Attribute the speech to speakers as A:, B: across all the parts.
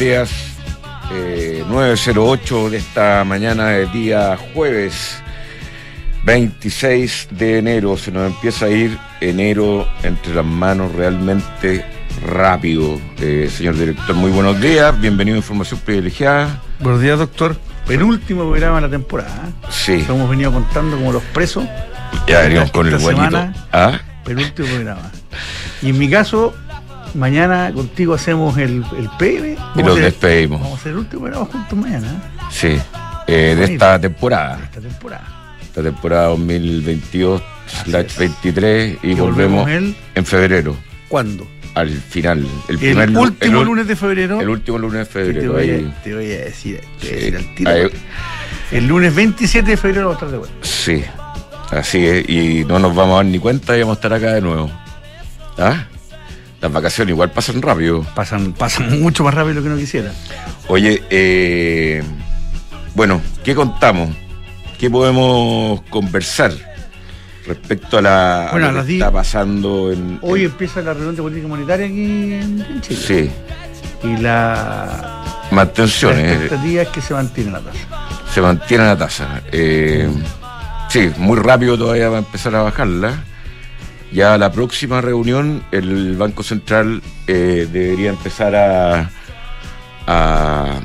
A: días. Eh, 9.08 de esta mañana del día jueves 26 de enero. Se nos empieza a ir enero entre las manos realmente rápido. Eh, señor director, muy buenos días. Bienvenido a Información Privilegiada.
B: Buenos días, doctor. Penúltimo programa de la temporada. ¿eh?
A: Sí.
B: Lo hemos venido contando como los presos.
A: Ya venimos con el guanito. ¿Ah?
B: Penúltimo programa. Y en mi caso, mañana contigo hacemos el, el PM.
A: Y
B: Vamos hacer-
A: despedimos.
B: Vamos a hacer el último programa juntos mañana, ¿eh?
A: Sí. Eh, de esta temporada.
B: esta temporada.
A: Esta temporada 2022-23 y
B: Que
A: volvemos
B: el.
A: en febrero.
B: ¿Cuándo?
A: Al final. El, primer
B: último
A: el
B: lunes de febrero.
A: El último lunes de febrero.
B: te, voy
A: ahí.
B: a, te voy a decir, te voy a
A: Sí.
B: decir al tiro.
A: Ahí-
B: El lunes 27 de febrero va a estar de vuelta.
A: Sí, así es, y no nos vamos a dar ni cuenta y vamos a estar acá de nuevo. ¿Ah? Las vacaciones igual pasan rápido.
B: Pasan, pasan mucho más rápido de lo que uno quisiera.
A: Oye, eh, bueno, ¿qué contamos? ¿Qué podemos conversar respecto a, la,
B: Bueno,
A: lo
B: a las
A: que está pasando en...
B: Hoy
A: en-
B: empieza la reunión de política monetaria aquí en, en Chile.
A: sí,
B: Y la, la
A: mantenciones,
B: expectativa es que se mantiene la tasa.
A: se mantiene la tasa. Eh, sí, muy rápido todavía va a empezar a bajarla. Ya la próxima reunión, el Banco Central eh, debería empezar a, a,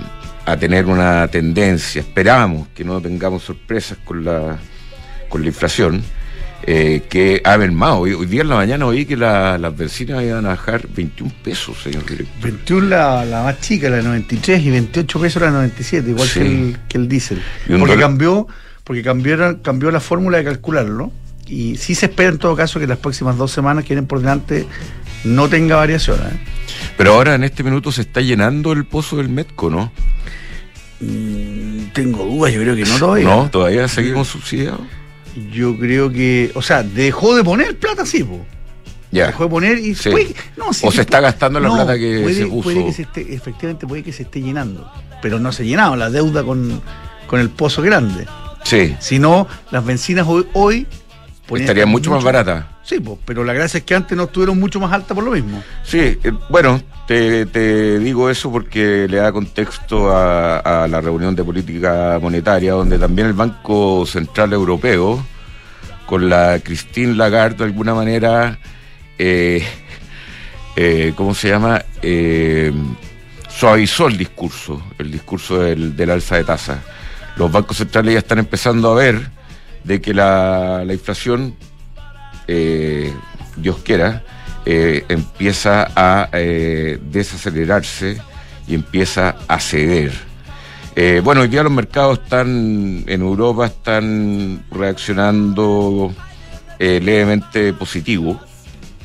A: a tener una tendencia. Esperamos que no tengamos sorpresas con la, con la inflación, eh, que ha mermado. Hoy, hoy día en la mañana oí que la- las bencinas iban a bajar 21 pesos, señor director.
B: 21 la, la más chica, la de 93, y 28 pesos la de 97, igual
A: Sí.
B: que, el, que el diésel. Porque
A: dólar-
B: cambió, porque cambió, cambió la fórmula de calcularlo. Y sí se espera en todo caso que las próximas dos semanas que vienen por delante no tenga variaciones. ¿eh?
A: Pero ahora en este minuto se está llenando el pozo del Metco, ¿no?
B: Mm, tengo dudas, yo creo que no todavía.
A: No, todavía seguimos subsidiados.
B: Yo creo que, o sea, dejó de poner plata, sí, po.
A: Ya.
B: Dejó de poner y
A: Sí.
B: puede- no, sí,
A: O
B: sí,
A: se está gastando la plata que
B: puede,
A: se puso.
B: Puede que se esté, efectivamente puede que se esté llenando, pero no se ha llenado la deuda con, con el pozo grande.
A: Sí,
B: Si no, las bencinas hoy, hoy podrían
A: estaría
B: estar
A: mucho más barata.
B: Sí, pues, pero la gracia es que antes no estuvieron mucho más altas por lo mismo.
A: Sí, eh, bueno, te, te digo eso porque le da contexto a, a la reunión de política monetaria, donde también el Banco Central Europeo, con la Christine Lagarde, de alguna manera, eh, eh, ¿cómo se llama? Eh, suavizó el discurso, el discurso del, del alza de tasas. Los bancos centrales ya están empezando a ver de que la, la inflación, eh, Dios quiera, eh, empieza a eh, desacelerarse y empieza a ceder. Bueno, hoy día los mercados están en Europa están reaccionando levemente positivo.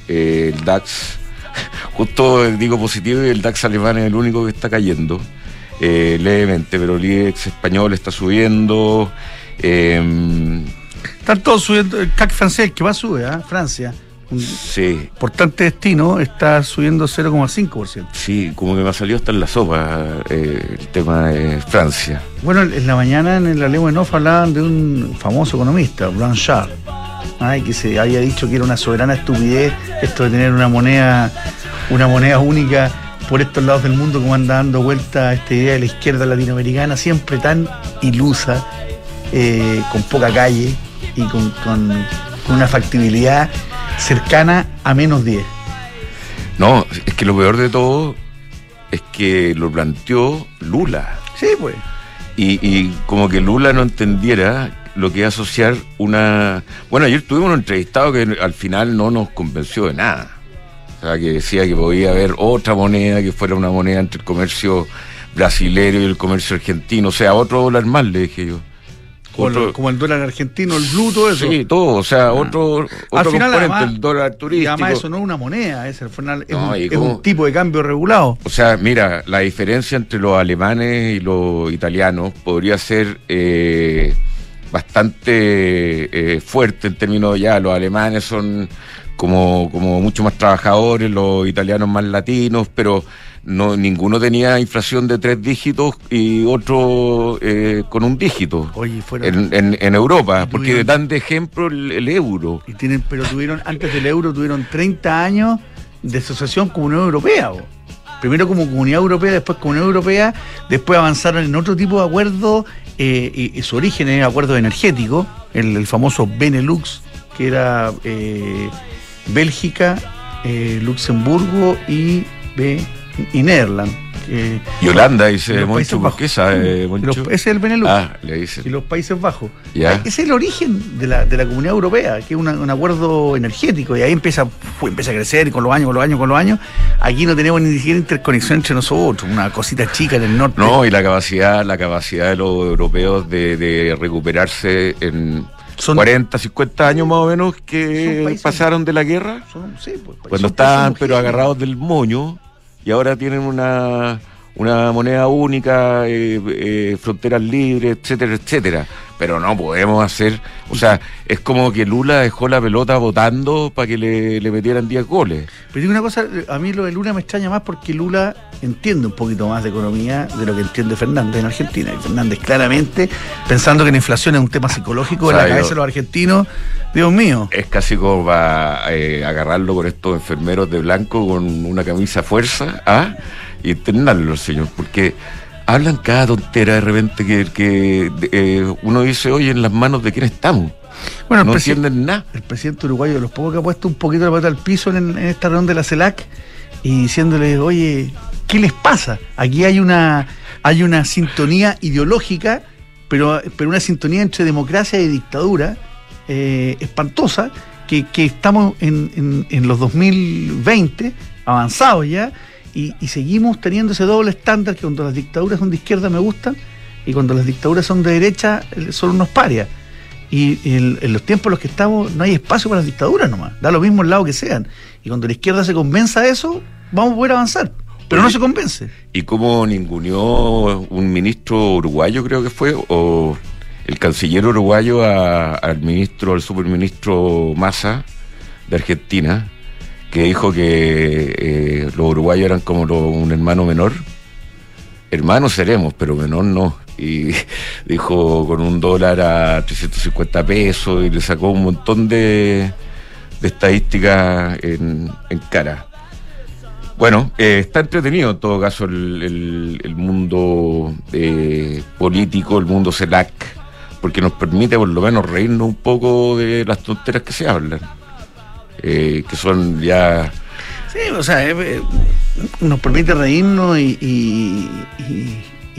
A: El DAX, justo digo positivo y el DAX alemán es el único que está cayendo levemente, pero el IBEX español está subiendo. Eh,
B: Están todos subiendo, el CAC francés, que va a subir, ¿ah? Francia, un
A: sí,
B: importante destino, está subiendo 0,5%.
A: sí, como que me ha salido hasta en la sopa eh, el tema de Francia.
B: Bueno, en la mañana en la lengua en off hablaban de un famoso economista, Blanchard, ay, que se había dicho que era una soberana estupidez esto de tener una moneda, una moneda única por estos lados del mundo, como anda dando vuelta esta idea de la izquierda latinoamericana, siempre tan ilusa, eh, con poca calle y con, con- con una factibilidad cercana a menos 10.
A: No, es que lo peor de todo es que lo planteó Lula.
B: Sí, pues.
A: Y, y como que Lula no entendiera lo que es asociar una... Bueno, ayer tuvimos un entrevistado que al final no nos convenció de nada. O sea, que decía que podía haber otra moneda que fuera una moneda entre el comercio brasilero y el comercio argentino. O sea, otro dólar más, le dije yo.
B: Como,
A: Otro-
B: el, como el dólar argentino, el blue, todo eso.
A: Sí, todo. O sea, otro,
B: Al
A: otro
B: final,
A: componente,
B: además-
A: el dólar
B: Y
A: turístico.
B: además eso no es una moneda, es, al final es,
A: No,
B: un,
A: ¿y
B: es
A: cómo?
B: un tipo de cambio regulado.
A: O sea, mira, la diferencia entre los alemanes y los italianos podría ser eh, bastante eh, fuerte en términos ya, los alemanes son como, como mucho más trabajadores, los italianos más latinos, pero no ninguno tenía inflación de tres dígitos y otro eh, con un dígito
B: Oye, fueron.
A: en, en, en Europa, porque dan de ejemplo el, el euro.
B: y tienen, pero tuvieron, antes del euro, tuvieron 30 años de asociación con Unión Europea. bo. primero como Comunidad Europea, después Comunidad Europea, después avanzaron en otro tipo de acuerdo, eh, y, su origen es acuerdo energético, el, el famoso Benelux, que era eh, Bélgica, Luxemburgo y, y Netherlands
A: y Holanda dice Moncho, ¿por qué sabe
B: ese es el Benelux.
A: Ah, le dice.
B: Y los Países Bajos. Ese es el origen de la, de la Comunidad Europea, que es un acuerdo energético, y ahí empieza, empieza a crecer con los años, con los años, con los años. Aquí no tenemos ni siquiera interconexión entre nosotros, una cosita chica en el norte.
A: No, y la capacidad, la capacidad de los europeos de, de recuperarse en son 40, 50 años más o menos que pasaron de la guerra. sí, pues, cuando estaban pero agarrados del moño y ahora tienen una, una moneda única, eh, eh, fronteras libres, etcétera, etcétera. Pero no podemos hacer, o sea, es como que Lula dejó la pelota votando para que le, le, metieran 10 goles.
B: Pero digo una cosa, a mí lo de Lula me extraña más porque Lula entiende un poquito más de economía de lo que entiende Fernández en Argentina. Y Fernández claramente, pensando que la inflación es un tema psicológico en la cabeza de los argentinos, Dios mío.
A: Es casi como para eh, agarrarlo con estos enfermeros de blanco con una camisa fuerza, ¿ah? y internarlo, señor, porque hablan cada tontera de repente que, que eh, uno dice, oye, en las manos de quién estamos. Bueno, no entienden nada.
B: El presidente uruguayo de los pocos que ha puesto un poquito la pata al piso en, esta reunión de la CELAC y diciéndole, oye, ¿qué les pasa? Aquí hay una, hay una sintonía ideológica, pero, pero una sintonía entre democracia y dictadura eh, espantosa, que, que estamos en, en, en los 2020, avanzados ya, y, seguimos teniendo ese doble estándar que cuando las dictaduras son de izquierda me gustan y cuando las dictaduras son de derecha son unos parias. Y en, los tiempos en los que estamos no hay espacio para las dictaduras nomás, da lo mismo el lado que sean. Y cuando la izquierda se convenza de eso, vamos a poder avanzar. Pero no se convence.
A: ¿Y cómo ninguneó un ministro uruguayo, creo que fue, o el canciller uruguayo al ministro, al superministro Massa de Argentina? Que dijo que eh, los uruguayos eran como un hermano menor. Hermanos seremos, pero menor no. Y dijo con un dólar a 350 pesos y le sacó un montón de, estadísticas en, cara. Bueno, eh, está entretenido en todo caso el, mundo eh, político, el mundo CELAC, porque nos permite por lo menos reírnos un poco de las tonteras que se hablan. Eh, que son ya...
B: Sí, o sea, eh, eh, nos permite reírnos y,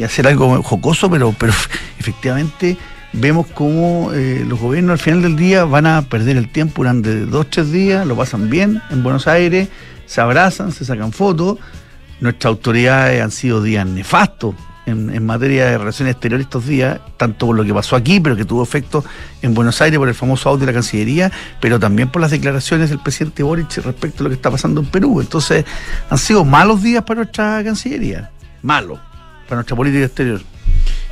B: hacer algo jocoso, pero, pero efectivamente vemos cómo los gobiernos al final del día van a perder el tiempo durante dos, tres días, lo pasan bien en Buenos Aires, se abrazan, se sacan fotos. Nuestras autoridades han sido días nefastos en, materia de relaciones exteriores estos días, tanto por lo que pasó aquí, pero que tuvo efecto en Buenos Aires por el famoso audio de la Cancillería, pero también por las declaraciones del presidente Boric respecto a lo que está pasando en Perú. Entonces, han sido malos días para nuestra Cancillería, malos, para nuestra política exterior.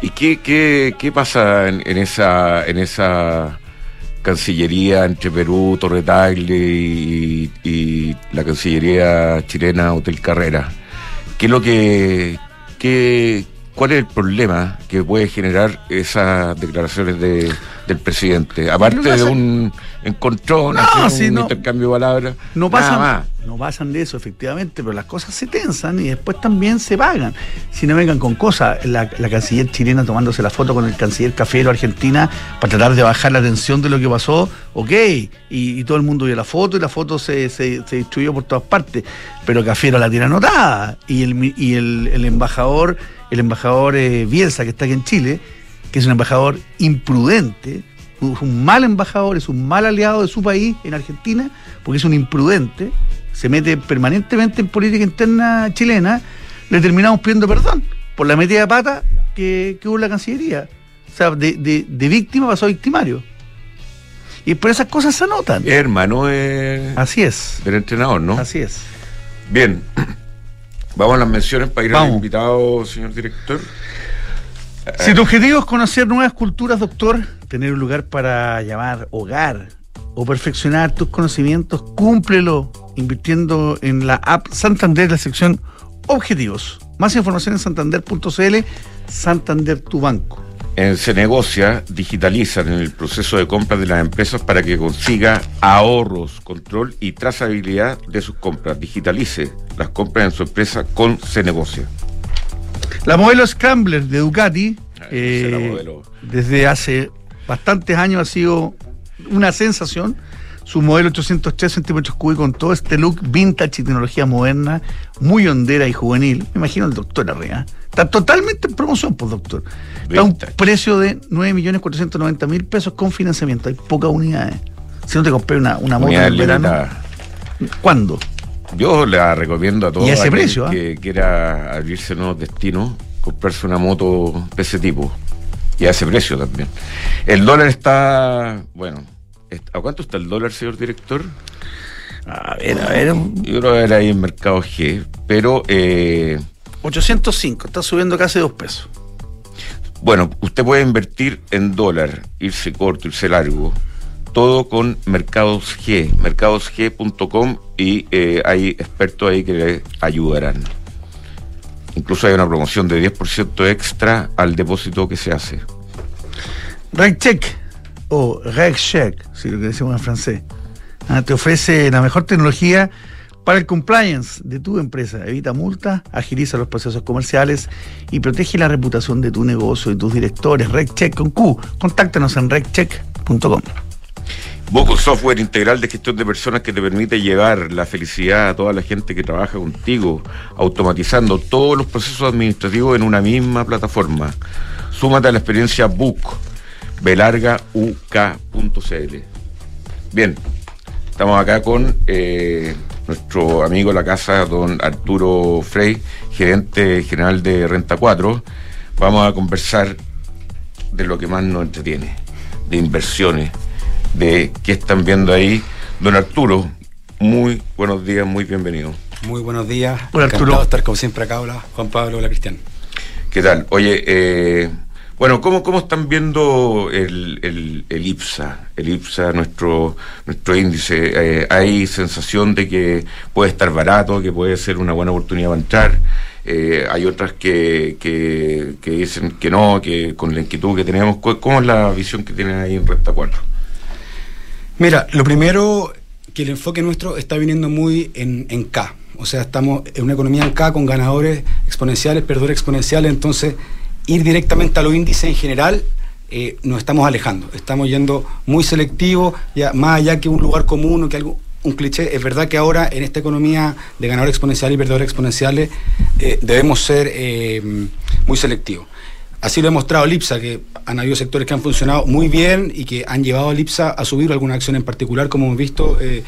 A: ¿Y qué, qué, qué pasa en, esa en esa Cancillería entre Perú, Torre y, y la Cancillería chilena Hotel Carrera? ¿Qué es lo que, qué, ¿Cuál es el problema que puede generar esas declaraciones de, del presidente? Aparte de un encontrón, un intercambio de palabras.
B: No pasan, no pasan de eso, efectivamente, pero las cosas se tensan y después también se pagan. Si no vengan con cosas, la, canciller chilena tomándose la foto con el canciller Cafero Argentina para tratar de bajar la tensión de lo que pasó, ok, y, todo el mundo vio la foto y la foto se, se, distribuyó por todas partes, pero Cafero la tiene anotada y el, y el embajador el embajador eh, Bielsa, que está aquí en Chile, que es un embajador imprudente, es un mal embajador, es un mal aliado de su país en Argentina, porque es un imprudente, se mete permanentemente en política interna chilena, le terminamos pidiendo perdón por la metida de pata que, hubo en la Cancillería. O sea, de, víctima pasó a victimario. Y por esas cosas se anotan.
A: Hermano de...
B: Así es.
A: Del entrenador, ¿no?
B: Así es.
A: Bien. Vamos a las menciones para ir al invitado, señor director.
B: Si tu objetivo es conocer nuevas culturas, doctor, tener un lugar para llamar hogar o perfeccionar tus conocimientos, cúmplelo invirtiendo en la app Santander, la sección Objetivos. Más información en santander.cl, Santander tu banco.
A: En Se Negocia digitalizan en el proceso de compra de las empresas para que consiga ahorros, control y trazabilidad de sus compras. Digitalice las compras en su empresa con Se Negocia.
B: La modelo Scrambler de Ducati, eh, desde hace bastantes años ha sido una sensación. Su modelo 803 centímetros cúbicos con todo este look vintage y tecnología moderna, muy hondera y juvenil. Me imagino el doctor arriba. Está totalmente en promoción, pues, doctor. Está a un precio de 9.490.000 pesos con financiamiento. Hay pocas unidades. Si no te compré una, una moto en verano. ¿Cuándo?
A: Yo la recomiendo a todos
B: ¿Y ese precio, ¿ah?
A: que quiera abrirse nuevos destinos, comprarse una moto de ese tipo. Y a ese precio también. El dólar está, bueno, ¿a cuánto está el dólar, señor director?
B: A ver, a ver.
A: Yo creo que era ahí en Mercado G, pero...
B: Eh, 805, está subiendo casi dos pesos.
A: Bueno, usted puede invertir en dólar, irse corto, irse largo, todo con Mercados G, mercadosg.com y eh, hay expertos ahí que le ayudarán. Incluso hay una promoción de 10% extra al depósito que se hace.
B: RegCheck o RegCheck, si lo que decimos en francés, ah, te ofrece la mejor tecnología para el compliance de tu empresa. Evita multas, agiliza los procesos comerciales y protege la reputación de tu negocio y tus directores. RegCheck con Q. Contáctanos en regcheck.com.
A: Boco software integral de gestión de personas que te permite llevar la felicidad a toda la gente que trabaja contigo, automatizando todos los procesos administrativos en una misma plataforma. Súmate a la experiencia Book, belargauk.cl. Bien, estamos acá con eh, nuestro amigo de la casa, don Arturo Frey, gerente general de Renta 4. Vamos a conversar de lo que más nos entretiene, de inversiones de qué están viendo ahí. Don Arturo, muy buenos días, muy bienvenido.
C: Muy buenos días.
B: Hola Arturo.
C: estar como siempre acá. Hola Juan Pablo, hola Cristian.
A: ¿Qué tal? Oye, eh, bueno, ¿cómo, ¿cómo están viendo el, el, IPSA? El IPSA, nuestro, nuestro índice. Eh, ¿Hay sensación de que puede estar barato, que puede ser una buena oportunidad para entrar? Eh, hay otras que, que, dicen que no, que con la inquietud que tenemos. ¿Cómo es la visión que tienen ahí en Renta 4?
C: Mira, lo primero que el enfoque nuestro está viniendo muy en, K. O sea, estamos en una economía en K con ganadores exponenciales, perdedores exponenciales, entonces ir directamente a los índices en general eh, nos estamos alejando. Estamos yendo muy selectivo, ya, más allá que un lugar común o que algo, un cliché. Es verdad que ahora en esta economía de ganadores exponenciales y perdedores exponenciales eh, debemos ser eh, muy selectivos. Así lo ha mostrado Lipsa, que han habido sectores que han funcionado muy bien y que han llevado a Lipsa a subir alguna acción en particular, como hemos visto, eh,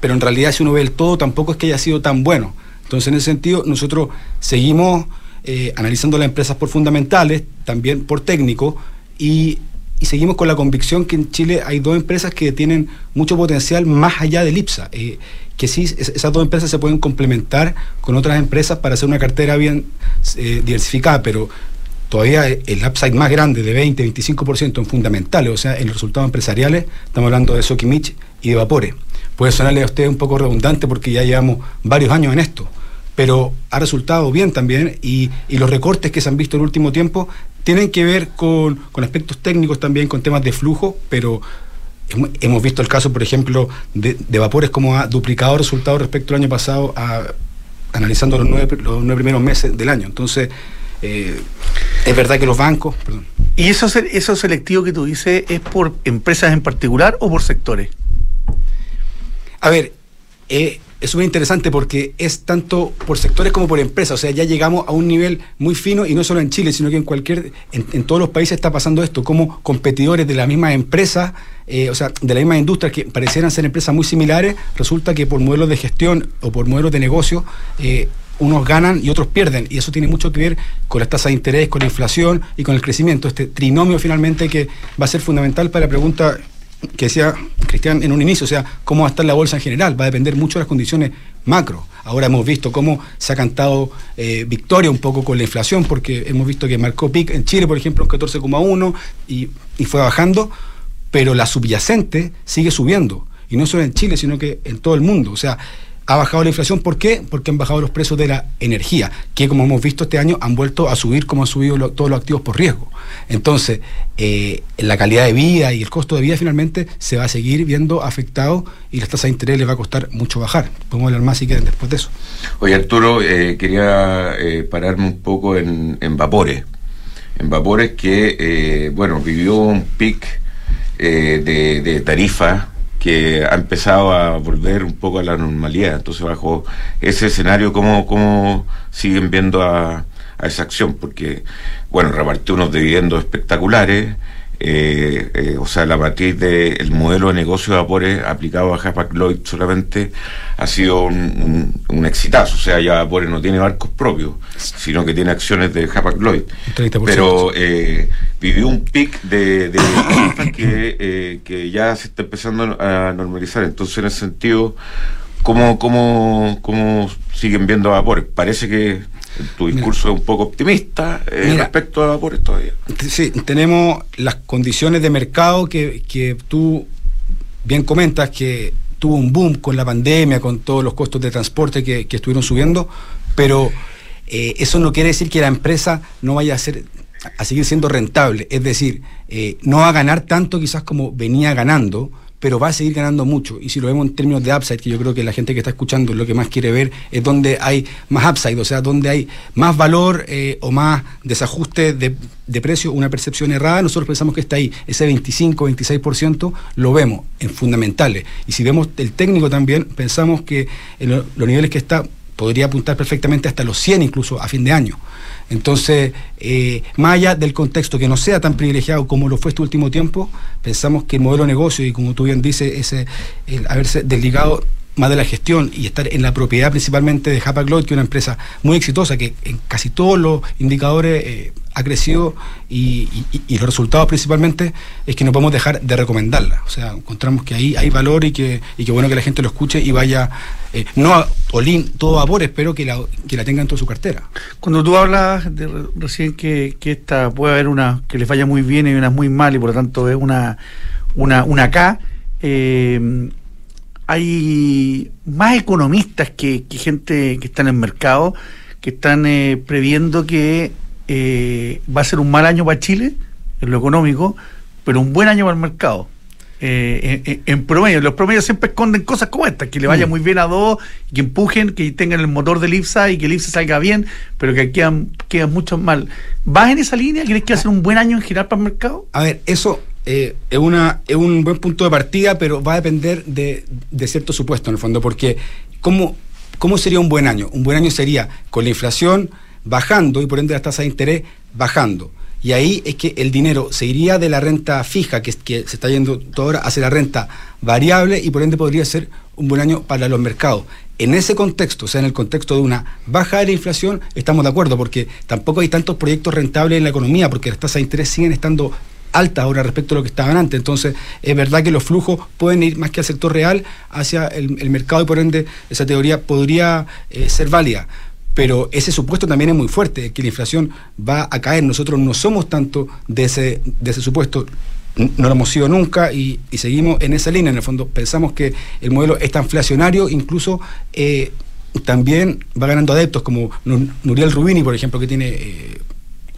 C: pero en realidad si uno ve el todo, tampoco es que haya sido tan bueno. Entonces, en ese sentido, nosotros seguimos eh, analizando las empresas por fundamentales, también por técnico, y, seguimos con la convicción que en Chile hay dos empresas que tienen mucho potencial más allá de Lipsa. Eh, que sí, esas dos empresas se pueden complementar con otras empresas para hacer una cartera bien diversificada, pero todavía el upside más grande de 20, 25% en fundamentales, o sea, en los resultados empresariales, estamos hablando de Sokimich y de Vapore. Puede sonarle a usted un poco redundante porque ya llevamos varios años en esto, pero ha resultado bien también y, los recortes que se han visto en el último tiempo tienen que ver con, aspectos técnicos también, con temas de flujo, pero hemos visto el caso, por ejemplo, de, Vapores como ha duplicado resultados respecto al año pasado, analizando los nueve, los nueve primeros meses del año. Entonces, eh, es verdad que los bancos.
B: ¿Y eso, eso selectivo que tú dices es por empresas en particular o por sectores?
C: A ver, eh, es muy interesante porque es tanto por sectores como por empresas. O sea, ya llegamos a un nivel muy fino y no solo en Chile, sino que en cualquier, en, todos los países está pasando esto, como competidores de la misma empresa, eh, o sea, de la misma industria que parecieran ser empresas muy similares, resulta que por modelos de gestión o por modelos de negocio unos ganan y otros pierden. Y eso tiene mucho que ver con las tasas de interés, con la inflación y con el crecimiento. Este trinomio finalmente que va a ser fundamental para la pregunta que decía Cristian en un inicio, o sea, cómo va a estar la bolsa en general, va a depender mucho de las condiciones macro. Ahora hemos visto cómo se ha cantado eh, victoria un poco con la inflación, porque hemos visto que marcó PIC en Chile, por ejemplo, en 14,1 y, y fue bajando, pero la subyacente sigue subiendo. Y no solo en Chile, sino que en todo el mundo. O sea, ha bajado la inflación. ¿Por qué? Porque han bajado los precios de la energía, que como hemos visto este año han vuelto a subir como han subido todos los activos por riesgo. Entonces, eh, la calidad de vida y el costo de vida finalmente se va a seguir viendo afectado y las tasas de interés les va a costar mucho bajar. Podemos hablar más si quieren después de eso.
A: Oye, Arturo, eh, quería eh, pararme un poco en, Vapores. En Vapores que, bueno, vivió un pic de, de tarifa que ha empezado a volver un poco a la normalidad. Entonces, bajo ese escenario, ¿cómo, cómo siguen viendo a, esa acción? Porque, bueno, repartió unos dividendos espectaculares, eh, eh, o sea, la matriz del modelo de negocio de vapores aplicado a Hapag Lloyd solamente ha sido un, un, exitazo. O sea, ya Vapores no tiene barcos propios, sino que tiene acciones de Hapag Lloyd. Pero eh, vivió un pic de, de que, que ya se está empezando a normalizar. Entonces, en ese sentido, ¿cómo, cómo, cómo siguen viendo a Vapores? Parece que tu discurso es un poco optimista eh, respecto a vapores todavía.
C: Sí, tenemos las condiciones de mercado que, que tú bien comentas que tuvo un boom con la pandemia, con todos los costos de transporte que, estuvieron subiendo, pero eh, eso no quiere decir que la empresa no vaya a ser a seguir siendo rentable, es decir, eh, no va a ganar tanto quizás como venía ganando, pero va a seguir ganando mucho. Y si lo vemos en términos de upside, que yo creo que la gente que está escuchando lo que más quiere ver es donde hay más upside, o sea, donde hay más valor eh, o más desajuste de, precio, una percepción errada, nosotros pensamos que está ahí. Ese 25, 26% lo vemos en fundamentales. Y si vemos el técnico también, pensamos que en los niveles que está podría apuntar perfectamente hasta los 100 incluso a fin de año. Entonces, eh, más allá del contexto que no sea tan privilegiado como lo fue este último tiempo, pensamos que el modelo de negocio y como tú bien dices, ese, el haberse desligado más de la gestión y estar en la propiedad principalmente de Hapag-Lloyd, que es una empresa muy exitosa, que en casi todos los indicadores eh, ha crecido y, los resultados principalmente es que no podemos dejar de recomendarla. O sea, encontramos que ahí hay valor y que, y que bueno que la gente lo escuche y vaya, eh, no a Olin, todo vapor, espero que la, que la tenga en toda su cartera.
B: Cuando tú hablas de recién que, que esta puede haber una que les vaya muy bien y una muy mal y por lo tanto es una, una, una K, eh, hay más economistas que, gente que está en el mercado que están eh, previendo que eh, va a ser un mal año para Chile en lo económico, pero un buen año para el mercado. Eh, en, promedio, los promedios siempre esconden cosas como estas, que le vaya mm. muy bien a dos, que empujen, que tengan el motor del IPSA y que el IPSA salga bien, pero que quedan, quedan mucho mal. ¿Vas en esa línea? ¿Crees que va a ser un buen año en girar para el mercado?
C: A ver, eso eh, es, una, es un buen punto de partida, pero va a depender de, cierto supuesto en el fondo, porque ¿cómo, ¿cómo sería un buen año? Un buen año sería con la inflación bajando y por ende las tasas de interés bajando. Y ahí es que el dinero se iría de la renta fija, que, que se está yendo toda hora, hacia la renta variable y por ende podría ser un buen año para los mercados. En ese contexto, o sea, en el contexto de una baja de la inflación, estamos de acuerdo, porque tampoco hay tantos proyectos rentables en la economía, porque las tasas de interés siguen estando alta ahora respecto a lo que estaban antes. Entonces, es verdad que los flujos pueden ir más que al sector real hacia el, mercado y por ende esa teoría podría eh, ser válida. Pero ese supuesto también es muy fuerte, que la inflación va a caer. Nosotros no somos tanto de ese, de ese supuesto no lo hemos sido nunca y, seguimos en esa línea. En el fondo, pensamos que el modelo es tan inflacionario, incluso eh, también va ganando adeptos, como Nuriel Rubini, por ejemplo, que tiene eh,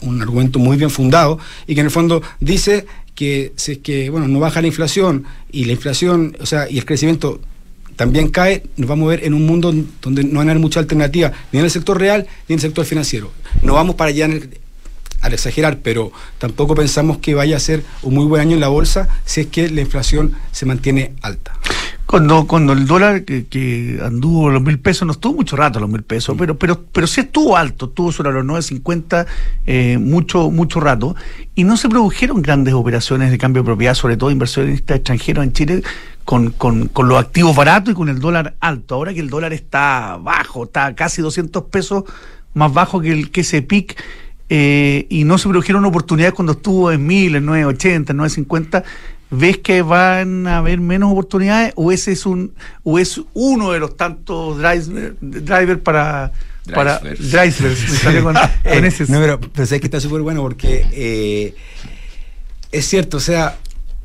C: un argumento muy bien fundado y que en el fondo dice que si es que bueno no baja la inflación y la inflación o sea y el crecimiento también cae, nos vamos a ver en un mundo donde no van a haber mucha alternativa ni en el sector real ni en el sector financiero. No vamos para allá al exagerar, pero tampoco pensamos que vaya a ser un muy buen año en la bolsa si es que la inflación se mantiene alta.
B: Cuando, cuando el dólar que, anduvo los mil pesos, no estuvo mucho rato los mil pesos, pero, pero, pero sí estuvo alto, estuvo sobre los 9.50 eh, mucho, mucho rato, y no se produjeron grandes operaciones de cambio de propiedad, sobre todo inversionistas extranjeros en Chile, con, con, con los activos baratos y con el dólar alto. Ahora que el dólar está bajo, está casi 200 pesos más bajo que, el, que ese pic, eh, y no se produjeron oportunidades cuando estuvo en 1000, en 980, en 950 ¿Ves que van a haber menos oportunidades o ese es un o es uno de los tantos drivers driver para para drivers
C: me con, ese. No, pero, pero que está súper bueno porque eh, es cierto, o sea,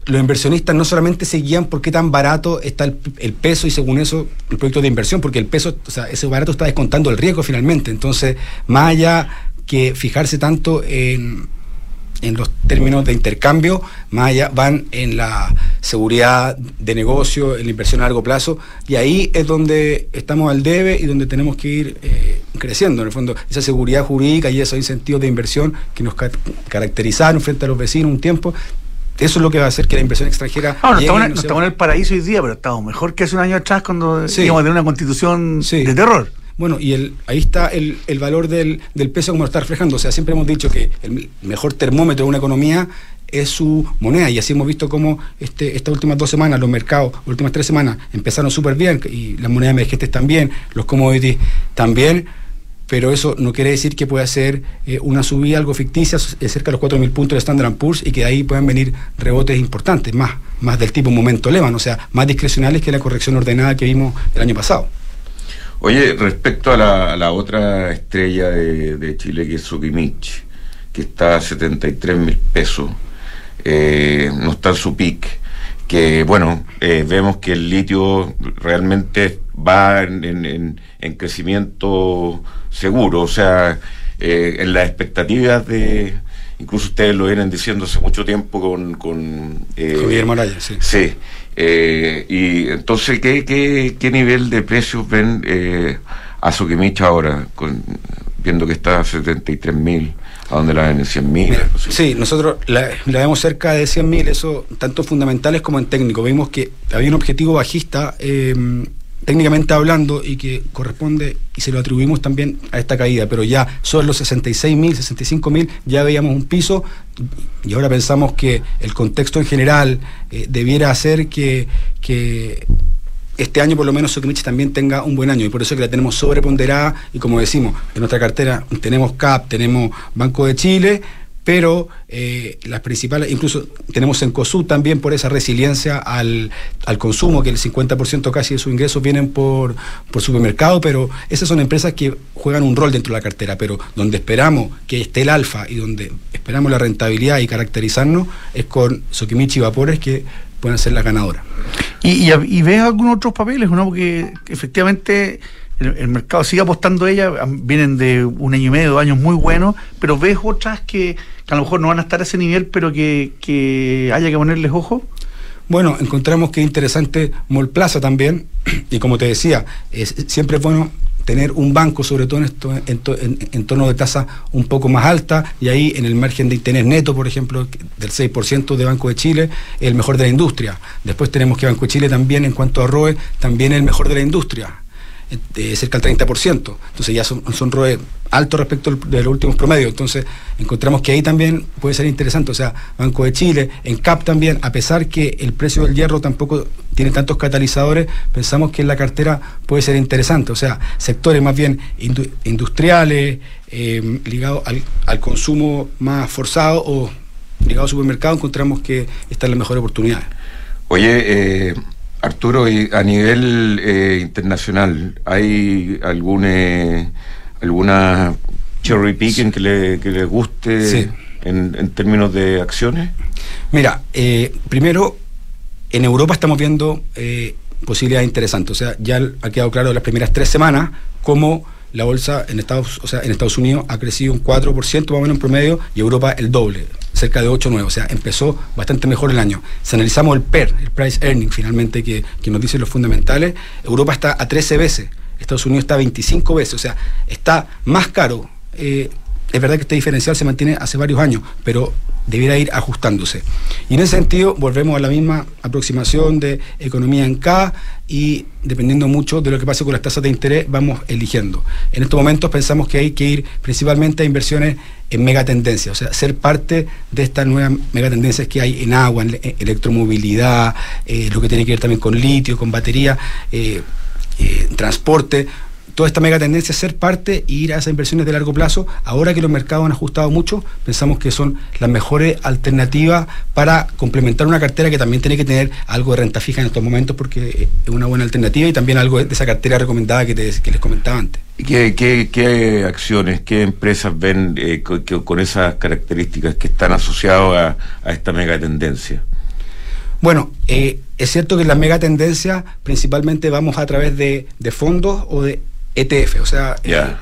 C: los inversionistas no solamente se guían por qué tan barato está el, el, peso y según eso el proyecto de inversión, porque el peso, o sea, ese barato está descontando el riesgo finalmente. Entonces, más allá que fijarse tanto en, en los términos de intercambio, más allá van en la seguridad de negocio, en la inversión a largo plazo, y ahí es donde estamos al debe y donde tenemos que ir eh, creciendo, en el fondo, esa seguridad jurídica y esos incentivos de inversión que nos ca caracterizaron frente a los vecinos un tiempo, eso es lo que va a hacer que la inversión extranjera.
B: Ah, no, estamos, no estamos, en el paraíso hoy día, pero estamos mejor que hace un año atrás cuando sí. íbamos a tener una constitución sí. de terror.
C: Bueno, y el, ahí está el, el valor del, del, peso como lo está reflejando. O sea, siempre hemos dicho que el mejor termómetro de una economía es su moneda. Y así hemos visto cómo este, estas últimas dos semanas, los mercados, últimas tres semanas, empezaron súper bien, y las monedas emergentes también, los commodities también pero eso no quiere decir que pueda ser eh, una subida algo ficticia cerca de los 4.000 puntos de Standard Poor's y que de ahí puedan venir rebotes importantes, más, más del tipo momento Lehman, o sea, más discrecionales que la corrección ordenada que vimos el año pasado.
A: Oye, respecto a la, a la otra estrella de, de, Chile, que es Sukimich, que está a 73 mil pesos, eh, no está en su pic, que bueno, eh, vemos que el litio realmente va en, en, en crecimiento seguro, o sea, eh, en las expectativas de, incluso ustedes lo vienen diciendo hace mucho tiempo con... con
C: eh, Javier Morales, sí.
A: Sí. Eh, y entonces, ¿qué, qué, qué nivel de precios ven eh, a Sukimich ahora, con, viendo que está a 73 mil? ¿A dónde la ven? ¿En 100 mil?
C: Sí, nosotros la, la, vemos cerca de 100 mil, eso tanto fundamentales como en técnico. Vimos que había un objetivo bajista eh, técnicamente hablando y que corresponde y se lo atribuimos también a esta caída, pero ya sobre los 66 mil, 65 mil ya veíamos un piso y ahora pensamos que el contexto en general eh, debiera hacer que, que este año por lo menos Sokimich también tenga un buen año y por eso es que la tenemos sobreponderada y como decimos, en nuestra cartera tenemos CAP, tenemos Banco de Chile, pero eh, las principales, incluso tenemos en COSU también por esa resiliencia al, al consumo, que el 50% casi de sus ingresos vienen por, por supermercado, pero esas son empresas que juegan un rol dentro de la cartera, pero donde esperamos que esté el alfa y donde esperamos la rentabilidad y caracterizarnos es con Sokimichi y Vapores que pueden ser las ganadoras.
B: ¿Y, ves algunos otros papeles, no? Porque efectivamente el, el, mercado sigue apostando a ella, vienen de un año y medio, dos años muy buenos, pero ves otras que, a lo mejor no van a estar a ese nivel, pero que, que haya que ponerles ojo.
C: Bueno, encontramos que es interesante Mall Plaza también, y como te decía, es, siempre es bueno tener un banco, sobre todo en, esto, en, en, en, torno de tasa un poco más alta, y ahí en el margen de interés neto, por ejemplo, del 6% de Banco de Chile, el mejor de la industria. Después tenemos que Banco de Chile también, en cuanto a ROE, también el mejor de la industria cerca del 30%. Entonces ya son, son ROE altos respecto de los últimos promedios. Entonces encontramos que ahí también puede ser interesante. O sea, Banco de Chile, en CAP también, a pesar que el precio del hierro tampoco tiene tantos catalizadores, pensamos que en la cartera puede ser interesante. O sea, sectores más bien industriales, eh, ligados al, al consumo más forzado o ligados al supermercado, encontramos que están las mejores oportunidades.
A: Oye, eh Arturo, y a nivel eh, internacional, ¿hay algún, eh, alguna cherry picking que le, que le guste sí. en, en, términos de acciones?
C: Mira, eh, primero, en Europa estamos viendo eh, posibilidades interesantes. O sea, ya ha quedado claro en las primeras tres semanas cómo la bolsa en Estados, o sea, en Estados Unidos ha crecido un 4% más o menos en promedio y Europa el doble, cerca de 8 9, o sea, empezó bastante mejor el año. Si analizamos el PER, el Price Earning finalmente que, que nos dicen los fundamentales, Europa está a 13 veces, Estados Unidos está a 25 veces, o sea, está más caro. Eh, es verdad que este diferencial se mantiene hace varios años, pero debiera ir ajustándose. Y en ese sentido, volvemos a la misma aproximación de economía en K y dependiendo mucho de lo que pase con las tasas de interés, vamos eligiendo. En estos momentos pensamos que hay que ir principalmente a inversiones en megatendencias, o sea, ser parte de estas nuevas megatendencias que hay en agua, en electromovilidad, eh, lo que tiene que ver también con litio, con batería, eh, eh, transporte toda esta mega tendencia es ser parte e ir a esas inversiones de largo plazo. Ahora que los mercados han ajustado mucho, pensamos que son las mejores alternativas para complementar una cartera que también tiene que tener algo de renta fija en estos momentos porque es una buena alternativa y también algo de esa cartera recomendada que, te, que les comentaba antes.
A: ¿Qué, qué, qué acciones, qué empresas ven eh, con, con, esas características que están asociadas a, a esta mega tendencia?
C: Bueno, eh, es cierto que la mega tendencia principalmente vamos a través de, fondos o de ETF, o sea, eh,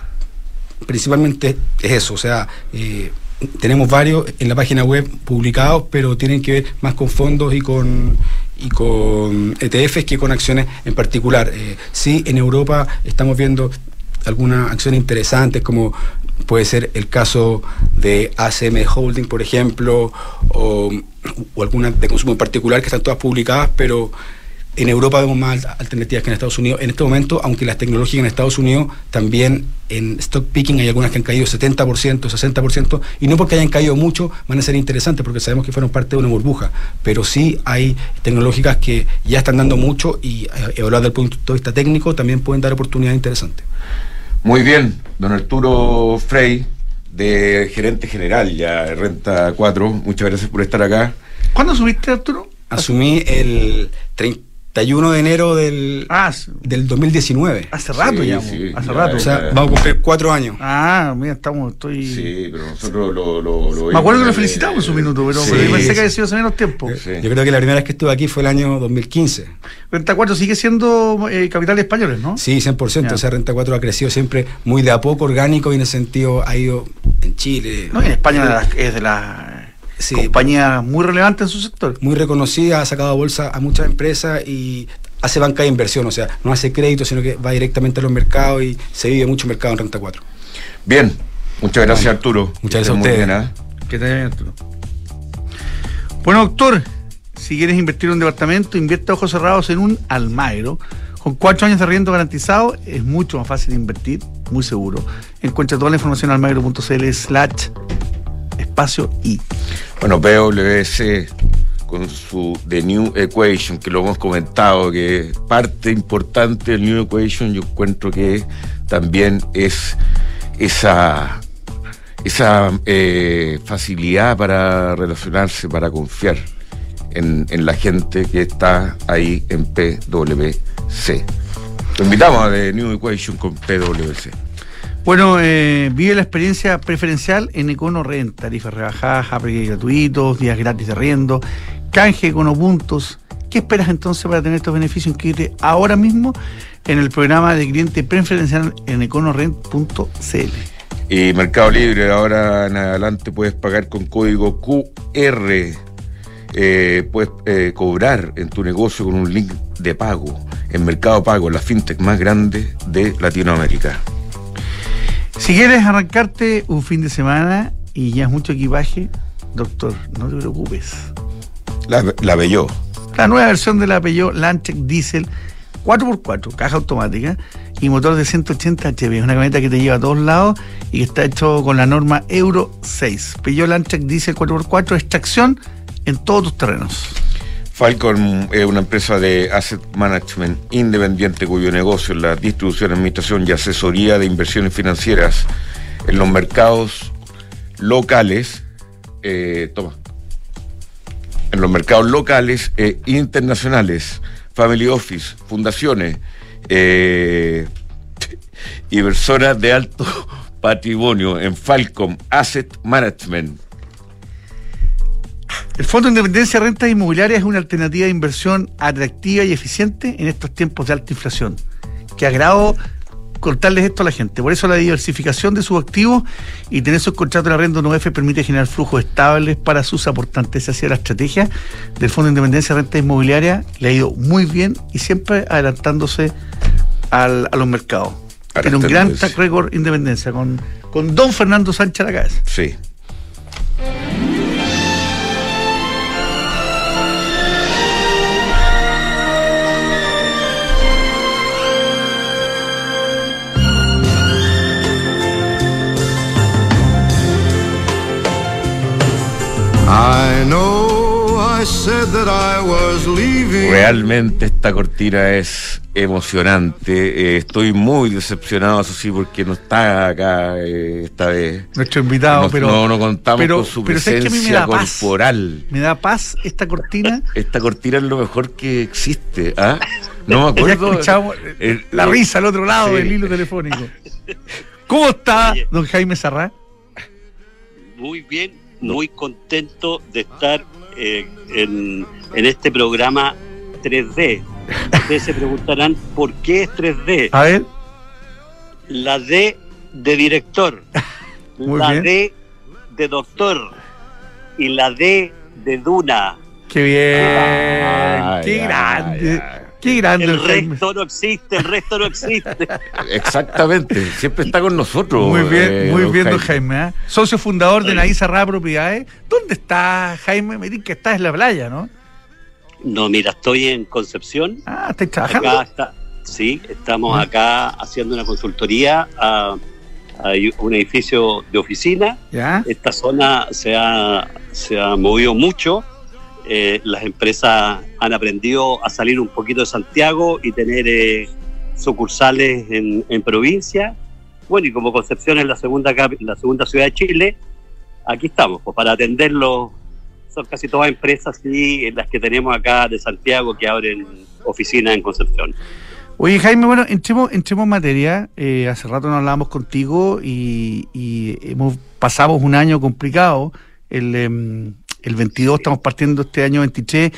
C: principalmente es eso, o sea, eh, tenemos varios en la página web publicados, pero tienen que ver más con fondos y con y con ETFs que con acciones en particular. sí, en Europa estamos viendo algunas acciones interesantes como puede ser el caso de ACM Holding, por ejemplo, o, o algunas de consumo en particular que están todas publicadas, pero en Europa vemos más alternativas que en Estados Unidos. En este momento, aunque las tecnológicas en Estados Unidos también en stock picking hay algunas que han caído 70%, 60%, y no porque hayan caído mucho van a ser interesantes porque sabemos que fueron parte de una burbuja, pero sí hay tecnológicas que ya están dando mucho y eh, evaluadas desde el punto de vista técnico también pueden dar oportunidades interesantes.
A: Muy bien, don Arturo Frey, de gerente general ya de Renta 4, muchas gracias por estar acá.
B: ¿Cuándo subiste, Arturo?
C: Asumí el 30 31 de enero del, ah, del 2019.
B: Hace rato ya, hace rato.
C: o sea, vamos a cumplir cuatro años.
B: Ah, mira, estamos, estoy...
A: Sí, pero nosotros lo... lo, lo
B: Me acuerdo que lo felicitamos en su minuto, pero, pensé que había sido hace menos tiempo.
C: Yo creo que la primera vez que estuve aquí fue el año 2015.
B: Renta 4 sigue siendo eh, capital españoles, ¿no?
C: Sí, 100%. O sea, Renta 4 ha crecido siempre muy de a poco, orgánico, y en ese sentido ha ido en Chile.
B: No, en España es de las compañía muy relevante en su sector.
C: Muy reconocida, ha sacado a bolsa a muchas empresas y hace banca de inversión, o sea, no hace crédito, sino que va directamente a los mercados y se vive mucho mercado en Renta 4.
A: Bien, muchas gracias Arturo.
C: Muchas gracias a ustedes. ¿ah?
B: Que te bien, Arturo. Bueno, doctor, si quieres invertir en un departamento, invierte ojos cerrados en un Almagro. Con cuatro años de arriendo garantizado es mucho más fácil invertir, muy seguro. Encuentra toda la información en almagro.cl slash espacio I.
A: Bueno, PwC con su The New Equation, que lo hemos comentado, que parte importante del New Equation, yo encuentro que también es esa, esa eh, facilidad para relacionarse, para confiar en, en, la gente que está ahí en PwC. Lo invitamos a The New Equation con PwC.
B: Bueno, eh, vive la experiencia preferencial en Econo Rent, tarifas rebajadas, upgrade gratuitos, días gratis de riendo, canje Econo puntos. ¿Qué esperas entonces para tener estos beneficios? Inscríbete ahora mismo en el programa de cliente preferencial en econorent.cl.
A: Y Mercado Libre, ahora en adelante puedes pagar con código QR. Eh, puedes eh, cobrar en tu negocio con un link de pago en Mercado Pago, la fintech más grande de Latinoamérica.
B: Si quieres arrancarte un fin de semana y ya es mucho equipaje, doctor, no te preocupes.
A: La, la Peugeot.
B: La nueva versión de la Peugeot Landtrek Diesel 4x4, caja automática y motor de 180 HP. Es una camioneta que te lleva a todos lados y que está hecho con la norma Euro 6. Peugeot Landtrek Diesel 4x4, extracción en todos tus terrenos.
A: Falcon es una empresa de asset management independiente cuyo negocio es la distribución, administración y asesoría de inversiones financieras en los mercados locales. Eh, toma. En los mercados locales e internacionales, family office, fundaciones eh, y personas de alto patrimonio en Falcon Asset Management
B: el Fondo de Independencia de Rentas Inmobiliarias es una alternativa de inversión atractiva y eficiente en estos tiempos de alta inflación. Que agrado contarles esto a la gente. Por eso la diversificación de sus activos y tener esos contratos de arrendo 9F permite generar flujos estables para sus aportantes. Esa ha sido la estrategia del Fondo de Independencia de Rentas Inmobiliarias. Le ha ido muy bien y siempre adelantándose a los mercados. Tiene un gran track record Independencia con, con don Fernando Sánchez a la cabeza.
A: Sí. Realmente esta cortina es emocionante. Eh, estoy muy decepcionado, eso sí, porque no está acá eh, esta vez.
B: Nuestro invitado, pero.
A: No, no contamos con su presencia corporal.
B: Me da paz esta cortina.
A: esta cortina es lo mejor que existe. ¿ah? No me acuerdo.
B: escuchamos la risa al otro lado del hilo telefónico. ¿Cómo está, don Jaime Sarrá?
D: Muy bien, muy contento de estar eh, en, en este programa 3D. Ustedes se preguntarán por qué es 3D.
B: A ver,
D: La D de director,
B: Muy
D: la
B: bien.
D: D de doctor y la D de Duna.
B: qué bien,
A: Ah,
B: qué grande. Qué grande
D: El
B: el Jaime.
D: resto no existe, el resto no existe.
A: Exactamente, siempre está con nosotros.
B: Muy bien,
A: eh,
B: muy bien, don Jaime. ¿eh? Socio fundador de Naí Cerrada Propiedades. ¿Dónde está Jaime? Me dicen que está en la playa, ¿no?
D: No, mira, estoy en Concepción.
B: Ah, ¿estáis trabajando?
D: Acá está, sí, estamos acá haciendo una consultoría a, a un edificio de oficina.
B: ¿Ya?
D: Esta zona se ha, se ha movido mucho. Eh, las empresas han aprendido a salir un poquito de Santiago y tener eh, sucursales en, en provincia. Bueno, y como Concepción es la segunda, la segunda ciudad de Chile, aquí estamos, pues, para atenderlos. Son casi todas empresas sí, las que tenemos acá de Santiago que abren oficinas en Concepción.
B: Oye, Jaime, bueno, entremos, entremos en materia. Eh, hace rato no hablábamos contigo y, y hemos pasamos un año complicado. El, em, el 22, estamos partiendo este año 23,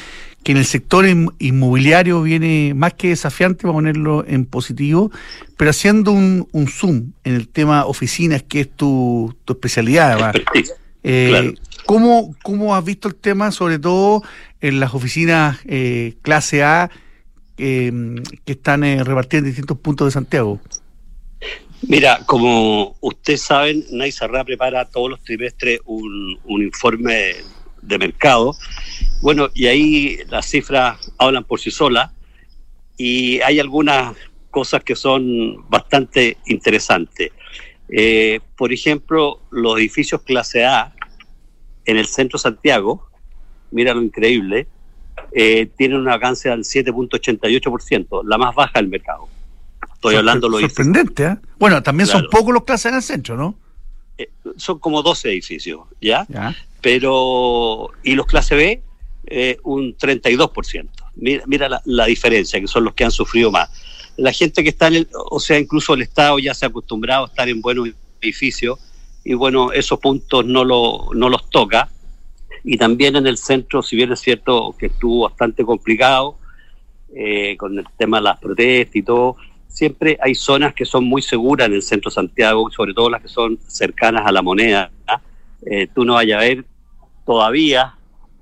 B: que en el sector inm- inmobiliario viene más que desafiante, vamos a ponerlo en positivo, pero haciendo un, un zoom en el tema oficinas, que es tu, tu especialidad, además. Eh,
D: Claro.
B: ¿cómo, ¿Cómo has visto el tema, sobre todo en las oficinas eh, clase A eh, que están eh, repartidas en distintos puntos de Santiago?
D: Mira, como ustedes saben, Naisarra prepara todos los trimestres un, un informe de mercado. Bueno, y ahí las cifras hablan por sí solas y hay algunas cosas que son bastante interesantes. Eh, por ejemplo, los edificios clase A en el centro de Santiago, mira lo increíble, eh, tienen una vacancia del 7.88%, la más baja del mercado. Estoy hablando de los
B: Sorprendente, ¿eh? Bueno, también son pocos los clases en el centro, ¿no?
D: Eh, son como 12 edificios, ¿ya?
B: Ya.
D: Pero, y los clase B, eh, un 32%. Mira, mira la, la diferencia, que son los que han sufrido más. La gente que está en el, o sea, incluso el Estado ya se ha acostumbrado a estar en buenos edificios y bueno, esos puntos no, lo, no los toca. Y también en el centro, si bien es cierto que estuvo bastante complicado eh, con el tema de las protestas y todo, siempre hay zonas que son muy seguras en el centro de Santiago, sobre todo las que son cercanas a la moneda. ¿ah? Eh, tú no vayas a ver todavía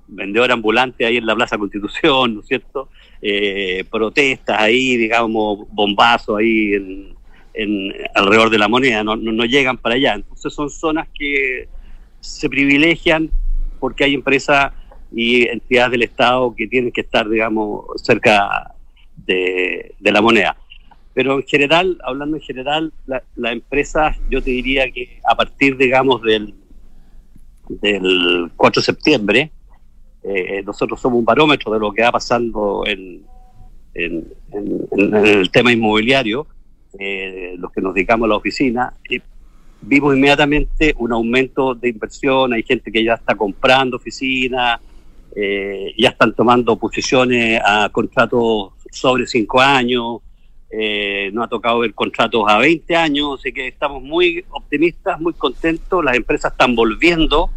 D: vendedor ambulante ahí en la Plaza Constitución, ¿no es cierto? Eh, protestas ahí, digamos, bombazos ahí en, alrededor de la moneda, no, no, llegan para allá. Entonces son zonas que se privilegian porque hay empresas y entidades del Estado que tienen que estar, digamos, cerca de la moneda. Pero en general, hablando en general, la- las empresas, yo te diría que a partir, digamos, del, del 4 de septiembre, eh, nosotros somos un barómetro de lo que va pasando en- en el tema inmobiliario, eh, los que nos dedicamos a la oficina, y vimos inmediatamente un aumento de inversión, hay gente que ya está comprando oficinas, eh, ya están tomando posiciones a contratos sobre cinco años, eh, nos ha tocado ver contratos a 20 años, así que estamos muy optimistas, muy contentos, las empresas están volviendo,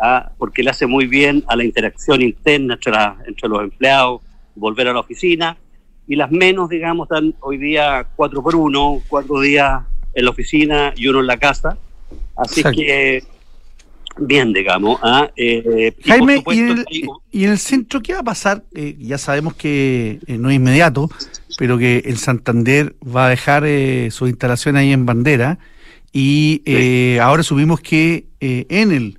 D: a- porque le hace muy bien a la interacción interna entre, la- entre los empleados, volver a la oficina, y las menos, digamos, están hoy día cuatro por uno, cuatro días en la oficina y uno en la casa, así
B: Exacto.
D: que bien, digamos. ¿ah? Eh, y
B: Jaime, ¿y
D: supuesto
B: en, el,
D: que hay-
B: y en el centro qué va a pasar? Eh, ya sabemos que eh, no es inmediato, pero que el Santander va a dejar eh, su instalación ahí en Bandera y eh, ahora subimos que eh, Enel,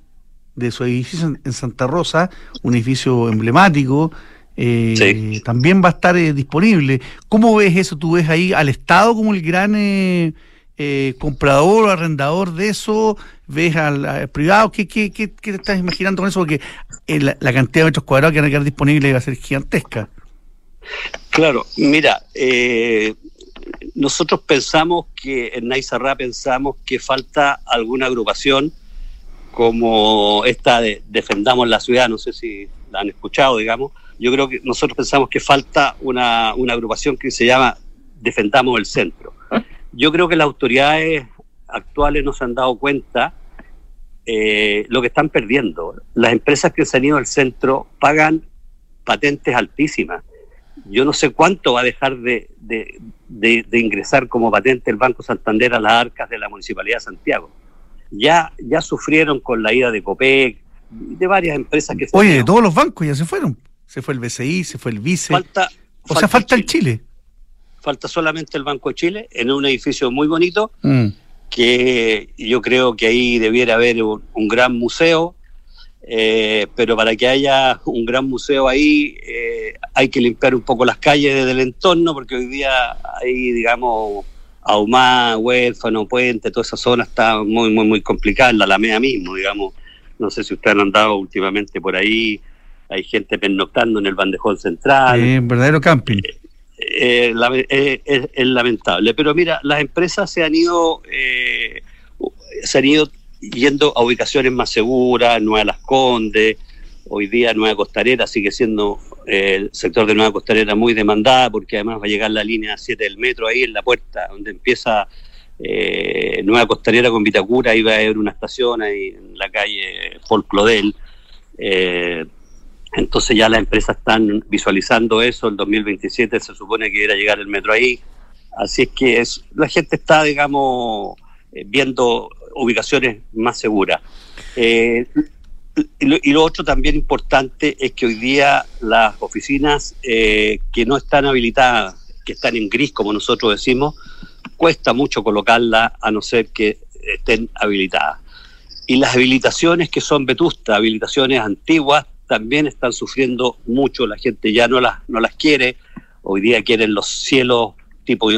B: de su edificio en, en Santa Rosa, un edificio emblemático, eh,
D: Sí.
B: también va a estar eh, disponible. ¿Cómo ves eso? ¿Tú ves ahí al Estado como el gran eh, eh, comprador o arrendador de eso? ¿Ves al, al privado? ¿Qué, qué, qué, qué te estás imaginando con eso? Porque eh, la, la cantidad de metros cuadrados que van a quedar disponibles va a ser gigantesca.
D: Claro, mira, eh, nosotros pensamos que en Naizarra pensamos que falta alguna agrupación como esta de Defendamos la Ciudad, no sé si la han escuchado, digamos. Yo creo que nosotros pensamos que falta una, una agrupación que se llama Defendamos el Centro. Yo creo que las autoridades actuales no se han dado cuenta eh, lo que están perdiendo. Las empresas que se han ido al centro pagan patentes altísimas. Yo no sé cuánto va a dejar de, ingresar como patente el Banco Santander a las arcas de la Municipalidad de Santiago. Ya, ya sufrieron con la ida de COPEC, de varias empresas que
B: se Oye, todos los bancos ya se fueron. Se fue el BCI, se fue el Vice.
D: Falta,
B: o sea, falta el Chile.
D: Falta solamente el Banco de Chile en un edificio muy bonito. Mm que yo creo que ahí debiera haber un, gran museo, eh, pero para que haya un gran museo ahí eh, hay que limpiar un poco las calles del entorno, porque hoy día hay, digamos, Ahumá, Huérfano, Puente, toda esa zona está muy, muy, muy complicada, la Alameda mismo, digamos. No sé si ustedes han andado últimamente por ahí, hay gente pernoctando en el bandejón central.
B: en verdadero camping.
D: Eh, eh, eh, es, lamentable. Pero mira, las empresas se han ido, eh, se han ido yendo a ubicaciones más seguras, Nueva Las Condes, hoy día Nueva Costanera sigue siendo el sector de Nueva Costanera muy demandada porque además va a llegar la línea 7 del metro ahí en la puerta donde empieza Nueva Costanera con Vitacura, ahí va a haber una estación ahí en la calle Folclodel. Eh, entonces ya las empresas están visualizando eso, el 2027 se supone que irá a llegar el metro ahí. Así es que la gente está, digamos, eh, viendo ubicaciones más seguras. Eh, y, lo, otro también importante es que hoy día las oficinas eh, que no están habilitadas, que están en gris, como nosotros decimos, cuesta mucho colocarlas a no ser que estén habilitadas. Y las habilitaciones que son vetustas, habilitaciones antiguas, también están sufriendo mucho, la gente ya no las, no las quiere, hoy día quieren los cielos tipo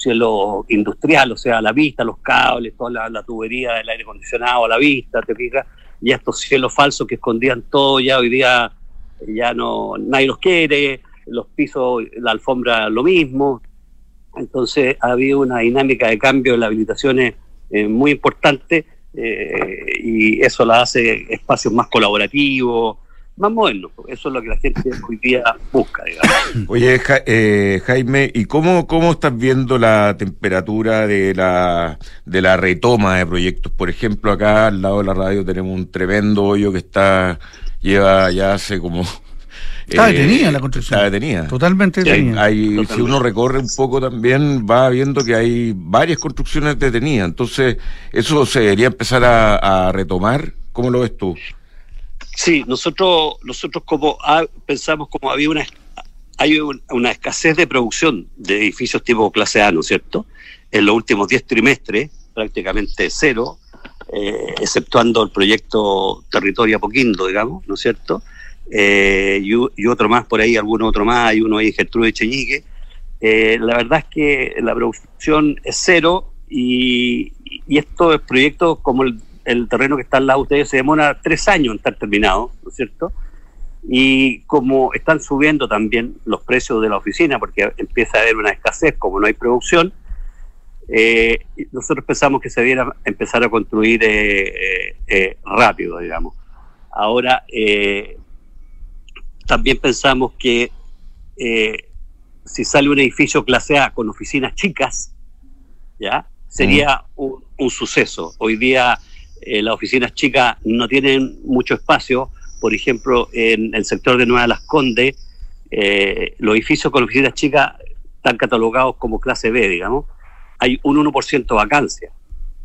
D: cielo industrial, o sea, a la vista, los cables, toda la, tubería del aire acondicionado a la vista, te fijas, y estos cielos falsos que escondían todo, ya hoy día ya no, nadie los quiere, los pisos, la alfombra lo mismo, entonces ha habido una dinámica de cambio en las habilitaciones eh, muy importante eh, y eso la hace espacios más colaborativos, más moderno. Eso es lo que la gente hoy día busca, digamos.
A: Oye, eh, Jaime, ¿y cómo, cómo estás viendo la temperatura de la, de la retoma de proyectos? Por ejemplo, acá al lado de la radio tenemos un tremendo hoyo que está lleva ya hace como
B: Está eh, detenida la construcción.
A: Está detenida.
B: Totalmente detenida.
A: Si uno recorre un poco también, va viendo que hay varias construcciones detenidas. Entonces, ¿eso se debería empezar a, a retomar? ¿Cómo lo ves tú?
D: Sí, nosotros, nosotros como pensamos como había una hay una escasez de producción de edificios tipo clase A, ¿no es cierto? En los últimos 10 trimestres, prácticamente cero, eh, exceptuando el proyecto Territorio Apoquindo, digamos, ¿no es cierto? Eh, y, otro más por ahí, alguno otro más, hay uno ahí, Gertrude Cheñique. Eh, la verdad es que la producción es cero y, y estos proyectos como el el terreno que está al lado de ustedes se demora tres años en estar terminado, ¿no es cierto? Y como están subiendo también los precios de la oficina, porque empieza a haber una escasez, como no hay producción, eh, nosotros pensamos que se debiera empezar a construir eh, eh, rápido, digamos. Ahora, también pensamos que si sale un edificio clase A con oficinas chicas, ¿ya? Sería un, un suceso. Hoy día eh, las oficinas chicas no tienen mucho espacio. Por ejemplo, en el sector de Nueva Las Condes, eh, los edificios con oficinas chicas están catalogados como clase B, digamos. Hay un 1% de vacancia.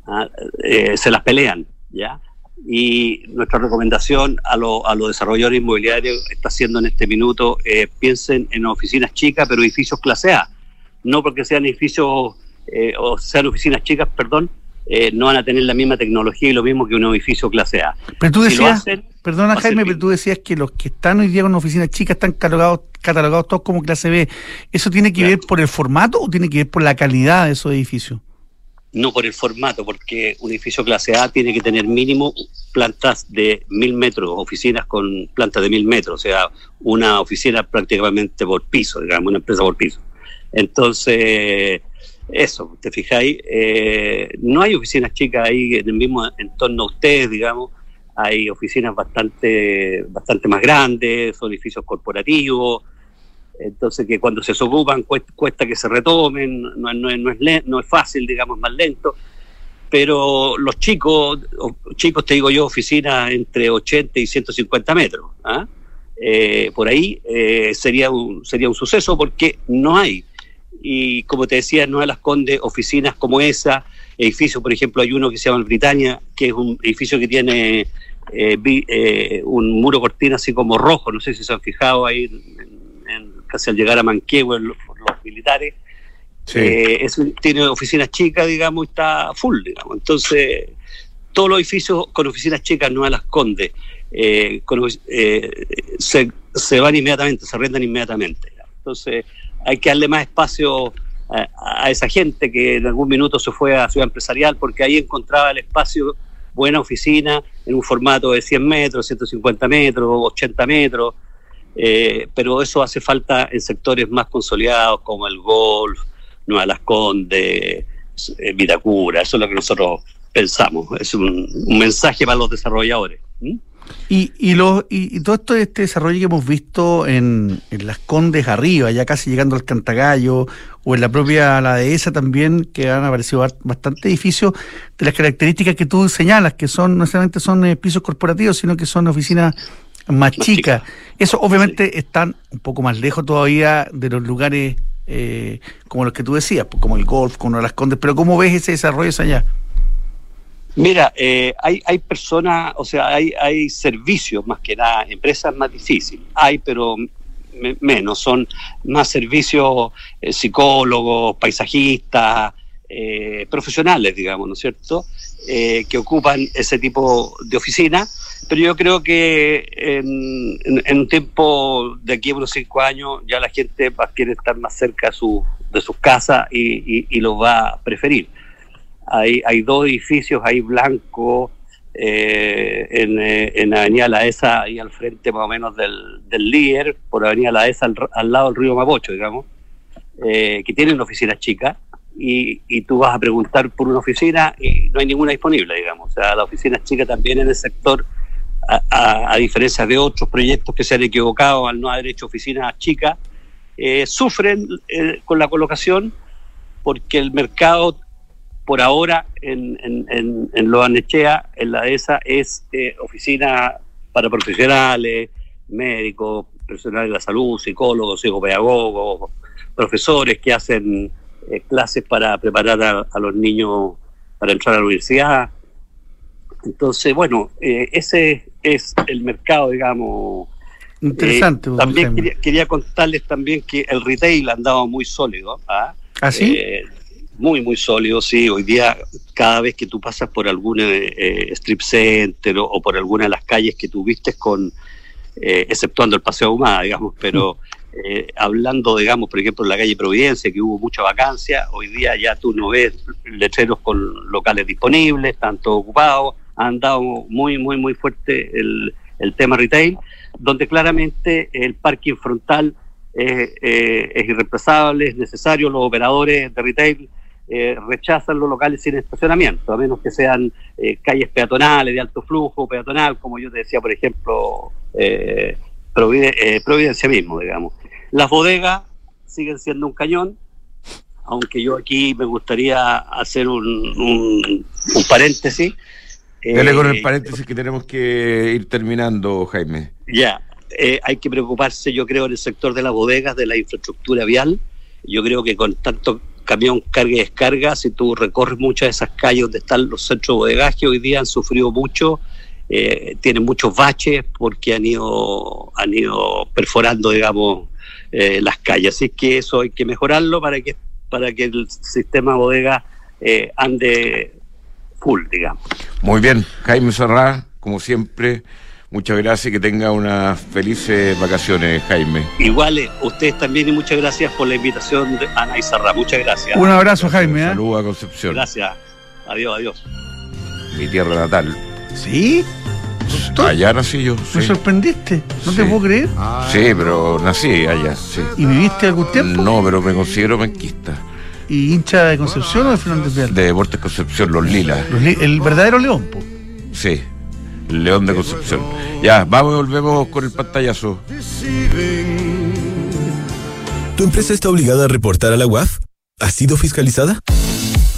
D: ¿ah? Eh, se las pelean, ¿ya? Y nuestra recomendación a, a los desarrolladores inmobiliarios está siendo en este minuto, piensen en oficinas chicas, pero edificios clase A. No porque sean edificios, o sean oficinas chicas, perdón, eh, no van a tener la misma tecnología y lo mismo que un edificio clase A.
B: Pero tú decías, perdona Jaime, pero tú decías que los que están hoy día con oficinas chicas están catalogados, catalogados todos como clase B. ¿Eso tiene que ver por el formato o tiene que ver por la calidad de esos edificios?
D: No por el formato, porque un edificio clase A tiene que tener mínimo plantas de mil metros, oficinas con plantas de mil metros, o sea, una oficina prácticamente por piso, digamos, una empresa por piso. Entonces, eso, te fijáis, eh, no hay oficinas chicas ahí en el mismo entorno a ustedes, digamos, hay oficinas bastante, bastante más grandes, son edificios corporativos, entonces que cuando se ocupan cuesta, que se retomen, no, no, es, no es fácil, digamos, más lento, pero los chicos, chicos te digo yo, oficinas entre 80 y 150 metros. ¿ah? Eh, por ahí eh, sería, un, sería un suceso porque no hay. Y como te decía, no las Condes oficinas como esa, edificios, por ejemplo, hay uno que se llama el Britannia, que es un edificio que tiene eh, un muro cortina así como rojo, no sé si se han fijado ahí casi al llegar a Manquehue los, los militares. tiene oficinas chicas, digamos, y está full, digamos. Entonces, todos los edificios con oficinas chicas no las Condes eh, eh, se, se, van inmediatamente, se arrendan inmediatamente. Entonces hay que darle más espacio a, esa gente que en algún minuto se fue a Ciudad Empresarial porque ahí encontraba el espacio, buena oficina, en un formato de 100 metros, 150 metros, 80 metros, eh, pero eso hace falta en sectores más consolidados como el golf, Nueva Las Condes, Vitacura, eso es lo que nosotros pensamos, es un, mensaje para los desarrolladores.
B: Y, y, lo, y, todo esto, este desarrollo que hemos visto en, en, las Condes arriba, ya casi llegando al Cantagallo, o en la propia la dehesa también, que han aparecido bastante edificios de las características que tú señalas, que son no necesariamente son eh, pisos corporativos, sino que son oficinas más chicas. Eso obviamente están un poco más lejos todavía de los lugares eh, como los que tú decías, pues, como el golf, como las Condes, pero ¿cómo ves ese desarrollo allá?
D: Mira, eh, hay, hay personas, o sea, hay, hay servicios más que nada, empresas más difíciles, hay, pero menos, son más servicios eh, psicólogos, paisajistas, eh, profesionales, digamos, ¿no es cierto?, que ocupan ese tipo de oficina, pero yo creo que en, en, un tiempo de aquí a unos cinco años ya la gente va a querer estar más cerca de, su, sus casas y, y, y los va a preferir hay, hay dos edificios ahí blancos eh, en, eh, en, Avenida La ESA, ahí al frente más o menos del, del líder, por Avenida La ESA, al, lado del río Mapocho, digamos, eh, que tienen oficinas chicas, y, y, tú vas a preguntar por una oficina y no hay ninguna disponible, digamos. O sea, la oficina chica también en el sector, a, a, diferencia de otros proyectos que se han equivocado al no haber hecho oficinas chicas, sufren con la colocación porque el mercado por ahora en, en, en, Lo Anechea, en la ESA, es eh, oficina para profesionales, médicos, profesionales de la salud, psicólogos, psicopedagogos, profesores que hacen eh, clases para preparar a, los niños para entrar a la universidad. Entonces, bueno, eh, ese es el mercado, digamos.
B: Interesante.
D: también quería, contarles también que el retail ha andado muy sólido. ¿ah?
B: ¿Ah, sí?
D: Muy, muy sólido, sí. Hoy día, cada vez que tú pasas por algún eh, strip center o, por alguna de las calles que tú vistes con, eh, exceptuando el Paseo Humada, digamos, pero eh, hablando, digamos, por ejemplo, en la calle Providencia, que hubo mucha vacancia, hoy día ya tú no ves letreros con locales disponibles, están todos ocupados, ha andado muy, muy, muy fuerte el, el tema retail, donde claramente el parking frontal es, es irreemplazable, es necesario, los operadores de retail eh, rechazan los locales sin estacionamiento, a menos que sean eh, calles peatonales de alto flujo, peatonal, como yo te decía, por ejemplo, eh, Providencia mismo, digamos. Las bodegas siguen siendo un cañón, aunque yo aquí me gustaría hacer un, un, paréntesis.
A: Dale con el paréntesis que tenemos que ir terminando, Jaime.
D: Ya, hay que preocuparse, yo creo, en el sector de las bodegas, de la infraestructura vial. Yo creo que con tanto camión carga y descarga, si tú recorres muchas de esas calles donde están los centros de bodegaje, hoy día han sufrido mucho, eh, tienen muchos baches porque han ido, han ido perforando, digamos, eh, las calles. Así que eso hay que mejorarlo para que, para que el sistema bodega eh, ande full, digamos.
A: Muy bien, Jaime Serrá, como siempre Muchas gracias y que tenga unas felices vacaciones, Jaime.
D: Igual, ustedes también y muchas gracias por la invitación de Ana Izarra. Muchas gracias.
B: Un abrazo, Jaime. ¿eh?
A: Saludos a Concepción.
D: Gracias. Adiós, adiós.
A: Mi tierra natal.
B: ¿Sí?
A: Allá nací yo.
B: ¿Me sorprendiste? ¿No te puedo creer?
A: sí, pero nací allá, sí.
B: ¿Y viviste algún tiempo?
A: No, pero me considero menquista.
B: ¿Y hincha de Concepción o de Fernández
A: De Deportes Concepción, los Lilas.
B: el verdadero León, po.
A: Sí. León de Concepción. Ya, vamos y volvemos con el pantallazo.
E: ¿Tu empresa está obligada a reportar a la UAF? ¿Ha sido fiscalizada?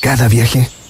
F: Cada viaje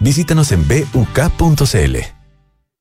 E: Visítanos en buk.cl.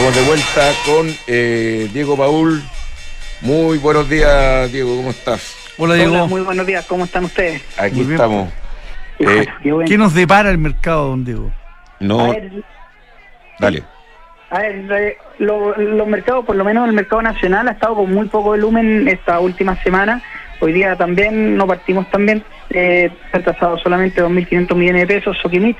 A: Estamos de vuelta con eh, Diego Paul Muy buenos días, Diego, ¿cómo estás?
B: Hola, Diego.
G: Hola, muy buenos días, ¿cómo están ustedes?
A: Aquí
B: Muy
A: estamos. Eh,
G: Qué bueno.
B: ¿Qué nos depara el mercado, don Diego?
G: A
A: no,
G: ver,
A: dale.
G: a ver, lo- los mercados, por lo menos el mercado nacional, ha estado con muy poco volumen esta última semana. Hoy día también no partimos también, eh, se ha trazado solamente 2.500 millones de pesos, Soquimit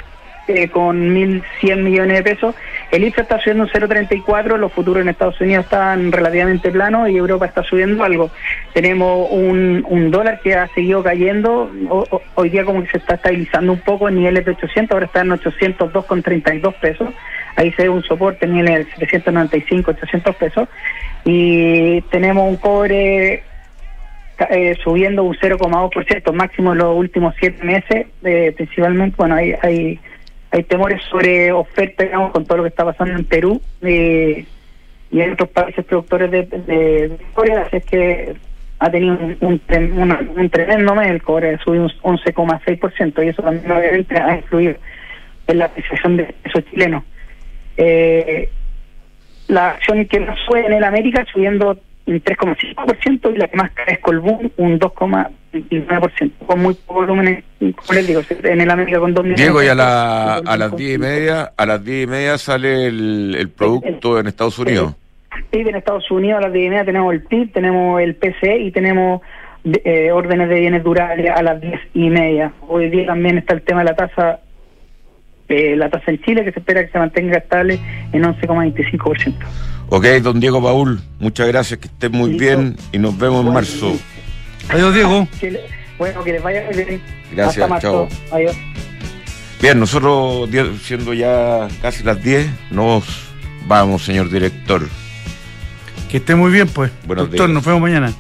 G: eh, con 1.100 millones de pesos. El IPSA está subiendo un 0,34, los futuros en Estados Unidos están relativamente planos y Europa está subiendo algo. Tenemos un, dólar que ha seguido cayendo, hoy día como que se está estabilizando un poco en niveles de 800, ahora está en 802,32 pesos. Ahí se ve un soporte en niveles de 795, 800 pesos. Y tenemos un cobre eh, subiendo un 0,2%, máximo en los últimos siete meses, eh, principalmente, bueno, hay, hay, hay temores sobre oferta, digamos, con todo lo que está pasando en Perú eh, y en otros países productores de, de, cobre, así es que ha tenido un, un, una- un tremendo mes, el cobre subió un 11,6% y eso también obviamente ha influido en la apreciación de peso chileno. Eh, la acción que más sube en el América subiendo un 3,5% y la que más cae es Colbún un 2,9%, con muy poco volumen, en- como les digo, en el América con 2 millones
A: Diego, y a, la, a las diez y media, a las diez y media sale el, el producto en Estados Unidos.
G: PIB en Estados Unidos a las 10 y media tenemos el PIB, tenemos el PCE y tenemos eh, órdenes de bienes durables a las 10 y media. Hoy día también está el tema de la tasa eh, la tasa en Chile que se espera que se mantenga estable en 11,25%.
A: Ok, don Diego Paul, muchas gracias, que estén muy
G: Listo.
A: bien y nos vemos en marzo.
B: Adiós, Diego.
G: Que le- Bueno, que les vaya muy bien.
A: Gracias,
G: Hasta marzo. Adiós.
A: Bien, nosotros, siendo ya casi las 10, nos vamos, señor director.
B: Que esté muy bien, pues.
A: Buenos
B: Doctor,
A: días.
B: nos vemos mañana.